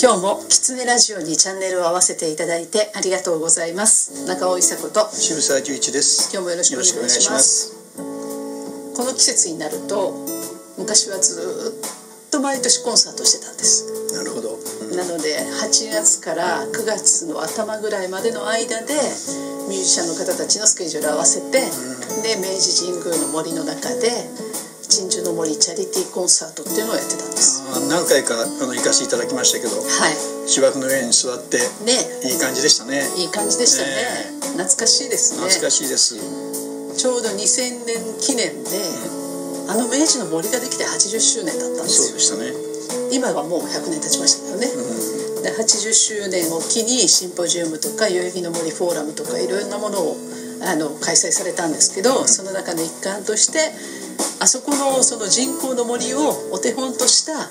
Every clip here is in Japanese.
今日もキツネラジオにチャンネルを合わせていただいてありがとうございます。中尾伊佐子と。渋沢十一です。今日もよろしくお願いします。この季節になると昔はずっと毎年コンサートしてたんです。なるほど、うん、なので8月から9月の頭ぐらいまでの間でミュージシャンの方たちのスケジュールを合わせて、うん、で明治神宮の森の中での森チャリティーコンサートっていうのをやってたんです。何回かあの行かせていただきましたけど、はい、芝生の上に座ってね。いい感じでしたね。いい感じでしたね、えー、懐かしいですね。懐かしいです。ちょうど2000年記念で、うん、あの明治の森ができて80周年だったんですよ。そうでしたね。今はもう100年経ちましたけどね、うん、で80周年を機にシンポジウムとか代々木の森フォーラムとかいろんなものをあの開催されたんですけど、うん、その中の一環としてあそこのその人工の森をお手本とした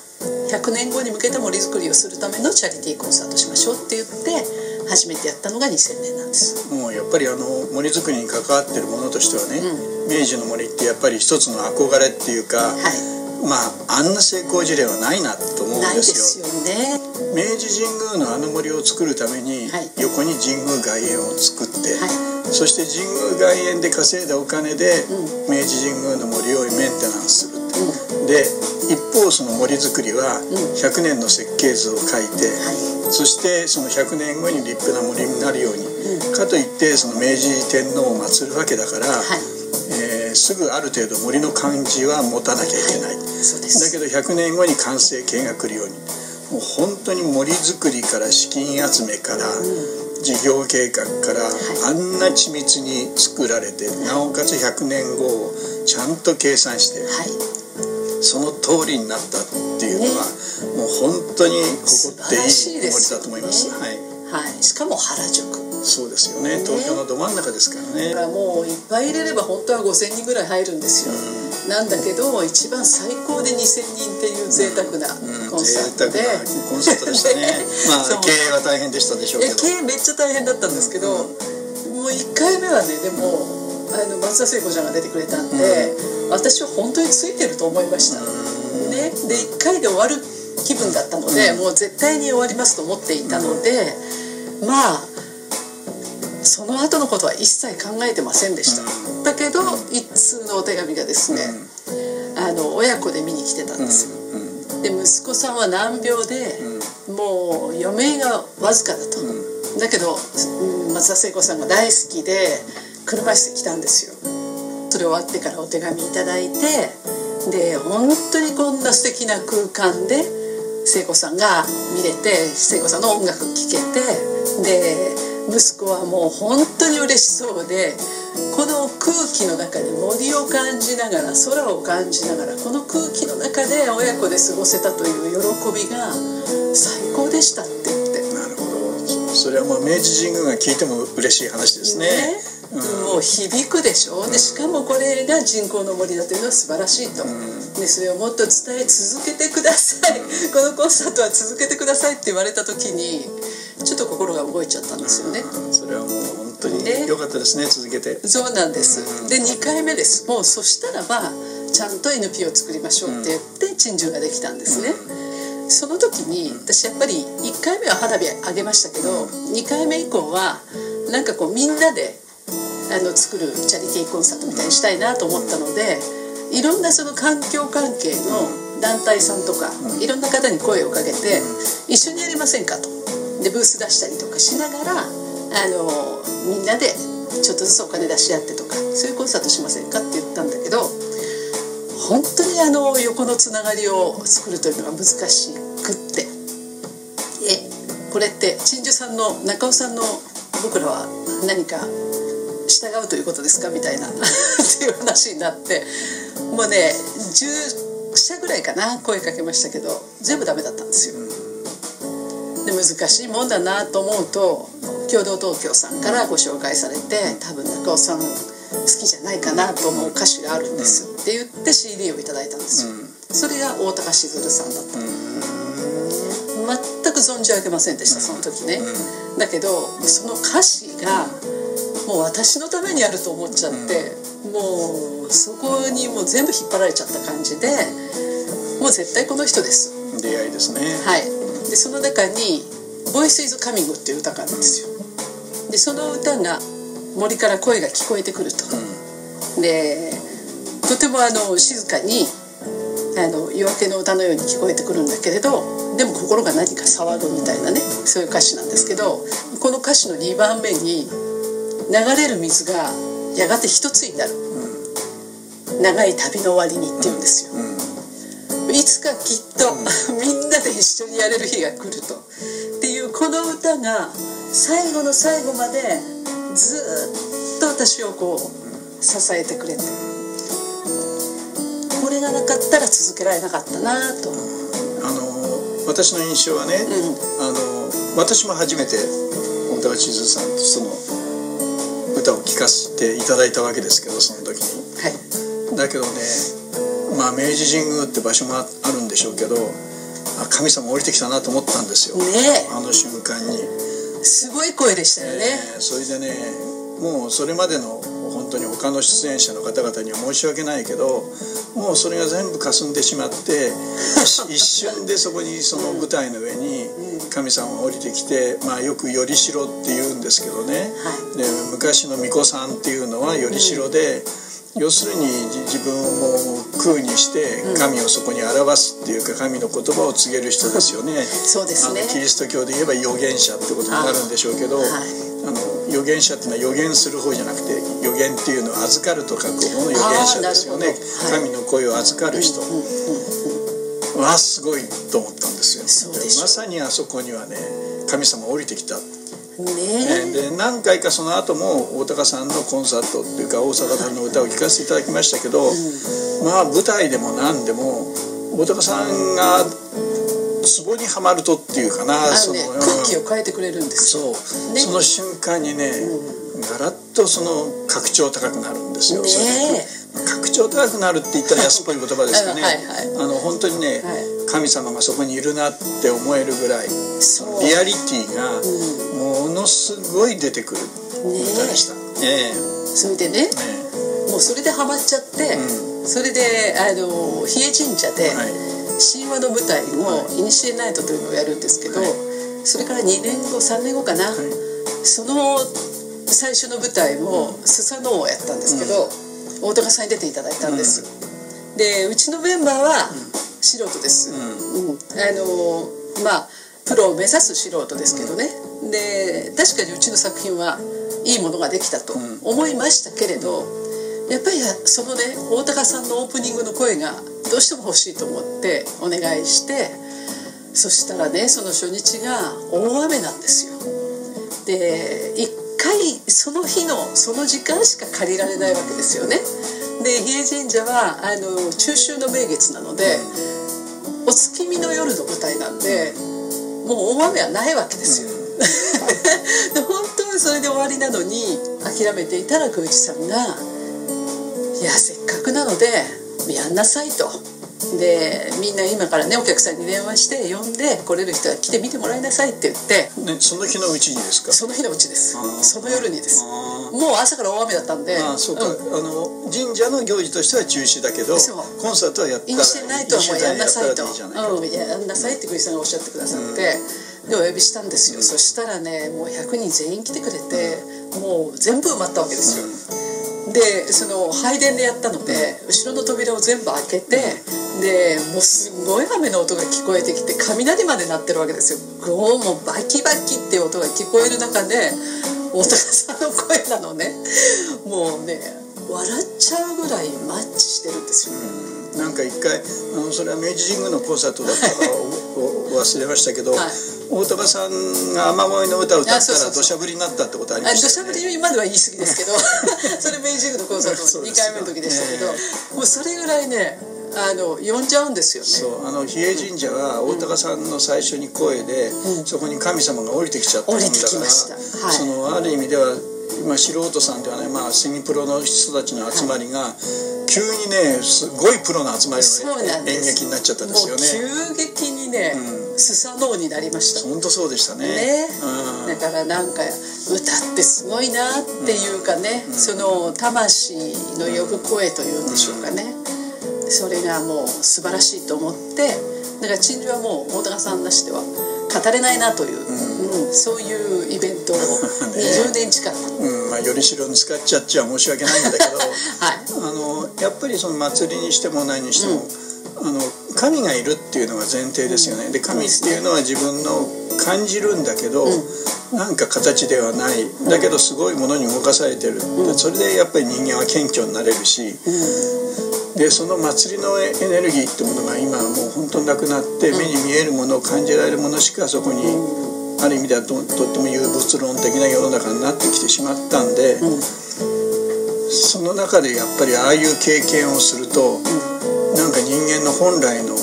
100年後に向けた森づくりをするためのチャリティーコンサートしましょうって言って初めてやったのが2000年なんですもうやっぱりあの森づくりに関わってるものとしてはね、うん、明治の森ってやっぱり一つの憧れっていうか、はい、まああんな成功事例はないなと思うんですよ。ないですよね。明治神宮のあの森を作るために、横に神宮外苑を作って、はい、そして神宮外苑で稼いだお金で、うん、明治神宮の森をメンテナンスするって、うん、で一方その森づくりは100年の設計図を書いて、うん、そしてその100年後に立派な森になるように、かといってその明治天皇を祀るわけだから、はい。えー、すぐある程度森の感じは持たなきゃいけない、だけど100年後に完成形が来るように。もう本当に森づくりから資金集めから、事業計画からあんな緻密に作られてなおかつ100年後をちゃんと計算して、その通りになったっていうのは、もう本当に誇っていい森だと思います。はい。はい、しかも原宿。そうですよね。東京のど真ん中ですからね。もういっぱい入れれば本当は5,000人ぐらい入るんですよ、うん、なんだけど一番最高で2,000人っていう贅沢なコンサートで、うんうん、コンサートでしたね。まあ経営は大変でしたでしょうけど。経営めっちゃ大変だったんですけど、もう1回目はねでもあの松田聖子ちゃんが出てくれたんで、私は本当についてると思いました、ね、で1回で終わる気分だったので、もう絶対に終わりますと思っていたので、まあその後のことは一切考えてませんでした、うん、だけど一通のお手紙がですね、うん、あの親子で見に来てたんですよ、うん、で息子さんは難病で、もう余命がわずかだと、だけど松田聖子さんが大好きで車椅子で来たんですよ。それ終わってからお手紙頂いてで本当にこんな素敵な空間で聖子さんが見れて聖子さんの音楽聴けてで息子はもう本当に嬉しそうでこの空気の中で森を感じながら空を感じながらこの空気の中で親子で過ごせたという喜びが最高でしたって言って。なるほど。それはもう明治神宮が聞いても嬉しい話ですね。ね。うん、もう響くでしょ。でしかもこれが人工の森だというのは素晴らしいと、うん、でそれをもっと伝え続けてください、うん、このコンサートは続けてくださいって言われた時にちょっと心が動いちゃったんですよね。それはもう本当に良かったですね、続けて。そうなんです。で2回目です。もうそしたらばちゃんと NPO を作りましょうって言って珍獣ができたんですね。その時に私やっぱり1回目は花火あげましたけど2回目以降はなんかこうみんなであの作るチャリティーコンサートみたいにしたいなと思ったのでいろんなその環境関係の団体さんとかいろんな方に声をかけて一緒にやりませんかとでブース出したりとかしながらあのみんなでちょっとずつお金出し合ってとかそういうコンサートしませんかって言ったんだけど本当にあの横のつながりを作るというのが難しくってえこれって鎮守さんの中尾さんの僕らは何か従うということですか？みたいな っていう話になってもうね10社ぐらいかな声かけましたけど全部ダメだったんですよ。で難しいもんだなと思うと共同東京さんからご紹介されて多分中尾さん好きじゃないかなと思う歌詞があるんです、って言って CD をいただいたんですよ、それが大高しずるさんだった。全く存じ上げませんでしたその時ね、だけどその歌詞がもう私のためにあると思っちゃって、もうそこにもう全部引っ張られちゃった感じでもう絶対この人です。出会いですね。はいでその中に「ボイス・イズ・カミング」っていう歌があるんですよ。でその歌が森から声が聞こえてくると、でとてもあの静かにあの夜明けの歌のように聞こえてくるんだけれどでも心が何か騒ぐみたいなねそういう歌詞なんですけどこの歌詞の2番目に流れる水がやがて一つになる、うん、長い旅の終わりにって言うんですよ、うん、いつかきっと、うん、みんなで一緒にやれる日が来ると。っていうこの歌が最後の最後までずっと私をこう支えてくれて。これがなかったら続けられなかったなと。あの私の印象はね、あの私も初めて大高千鶴さんとその歌を聴かせていただいたわけですけどその時に、はい、だけどねまあ明治神宮って場所もあるんでしょうけど神様降りてきたなと思ったんですよ、ね、あの瞬間に。すごい声でしたよね、えー、それでねもうそれまでの本当に他の出演者の方々には申し訳ないけどもうそれが全部霞んでしまって 一瞬でそこにその舞台の上に神様が降りてきて、まあ、よく頼代って言うんですけどね、はい、で昔の巫女さんっていうのは頼代で、要するに自分を空にして神をそこに表すっていうか神の言葉を告げる人ですよね。そうですねキリスト教で言えば預言者ってことになるんでしょうけど、はい、あの預言者っていうのは預言する方じゃなくて預言っていうのは預かると書く方の預言者ですよね、はい、神の声を預かる人。はすごいと思ったんですよ。まさにあそこにはね神様降りてきた。ね、で何回かその後も大高さんのコンサートっていうか大阪さんの歌を聴かせていただきましたけど、うん、まあ舞台でも何でも大高さんがツボにはまるとっていうかな、ね、その空気を変えてくれるんですそう、ね、その瞬間にね、うん、ガラッとその格調高くなるんですよ、ね、格調高くなるって言ったら安っぽい言葉ですかね。はい、あの本当にね、はい、神様がそこにいるなって思えるぐらいリアリティがものすごい出てくる歌でした、ね、それでね、もうそれでハマっちゃって、うん、それであの比叡神社で、神話の舞台を「イニシエナイト」というのをやるんですけど、それから2年後3年後かな、その最初の舞台もスサノオをやったんですけど、大高さんに出ていただいたんです、でうちのメンバーは素人です、うん。あのまあプロを目指す素人ですけどね、で確かにうちの作品はいいものができたと思いましたけれど、やっぱりそのね大高さんのオープニングの声がどうしても欲しいと思ってお願いしてそしたらねその初日が大雨なんですよ。で一回その日のその時間しか借りられないわけですよねで比叡神社はあの中秋の名月なのでお月見の夜の舞台なんでもう大雨はないわけですよ で本当にそれで終わりなのに諦めていたら宮司さんが「いやせっかくなのでやんなさい」と。でみんな今からねお客さんに電話して呼んで来れる人は来て見てもらいなさいって言って、ね、その日のうちにですか？その日のうちです。その夜にです。もう朝から大雨だったんで。あそうか、うん、あの神社の行事としては中止だけどコンサートはやったらしてないとはもうやんなさいと。うん。やんなさいってクリスさんがおっしゃってくださって、うん、でお呼びしたんですよ、うん、そしたらねもう100人全員来てくれて、もう全部埋まったわけですよ、でその拝殿でやったので後ろの扉を全部開けてでもうすごい雨の音が聞こえてきて雷まで鳴ってるわけですよ。ゴーもバキバキって音が聞こえる中で大高さんの声なのね。もうね笑っちゃうぐらいマッチしてるんですよ、ね、なんか一回あのそれは明治神宮のコンサートだったか忘れましたけど、はい、大高さんが雨乞いの歌を歌ったら土砂降りになったってことありましたね。土砂降りまでは言い過ぎですけど それ明治神宮のコンサート2回目の時でしたけど、もうそれぐらいねあの呼んじゃうんですよね。そうあの比叡神社は大高さんの最初に声で、うん、そこに神様が降りてきちゃったもんだから、はい、そのある意味では今素人さんではね、まあ、セミプロの人たちの集まりが、急にねすごいプロの集まりの、ね、演劇になっちゃったんですよね。急激にね、うん、スサノオになりました。本当そうでしたね。ね、うん、だからなんか歌ってすごいなっていうかね、うん、その魂の呼ぶ声というんでしょうかね、それがもう素晴らしいと思ってだから鎮守はもう大高さんなしでは語れないなという、うん、そういうイベントを 20年近く、うん。まあ、よりしろに使っちゃっちゃ申し訳ないんだけど、はい、あのやっぱりその祭りにしても何にしても、あの神がいるっていうのが前提ですよね。で神っていうのは自分の感じるんだけど、うん、なんか形ではない。だけどすごいものに動かされてる、うん、それでやっぱり人間は謙虚になれるし、うん、でその祭りのエネルギーってものが今はもう本当になくなって目に見えるものを感じられるものしかそこにある意味ではととっても有物論的な世の中になってきてしまったんで、その中でやっぱりああいう経験をすると、なんか人間の本来の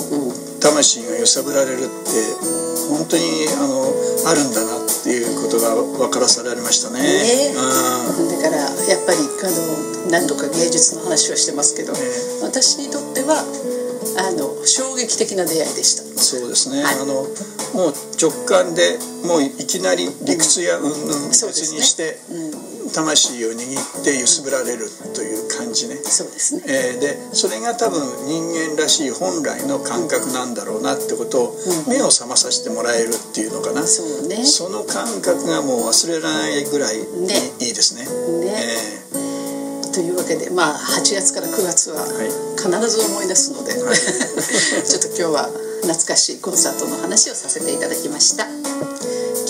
魂が揺さぶられるって本当にあのあるんだなっていうことが分からされましたね。ね。だからやっぱりあの何度か芸術の話をしてますけど、ね、私にとってはあの衝撃的な出会いでした。そうですね、はい、あのもう直感でもういきなり理屈やうんぬん別にして、魂を握って揺すぶられるという感じね。そうですね、えー、でそれが多分人間らしい本来の感覚なんだろうなってことを目を覚まさせてもらえるっていうのかな、そうね、その感覚がもう忘れられないぐらいいい,、ですね。ね。えー、というわけでまあ8月から9月は必ず思い出すので、はい、ちょっと今日は懐かしいコンサートの話をさせていただきました。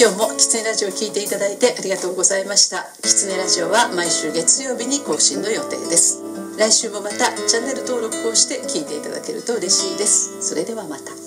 今日もキツネラジオを聞いていただいてありがとうございました。キツネラジオは毎週月曜日に更新の予定です。来週もまたチャンネル登録をして聞いていただけると嬉しいです。それではまた。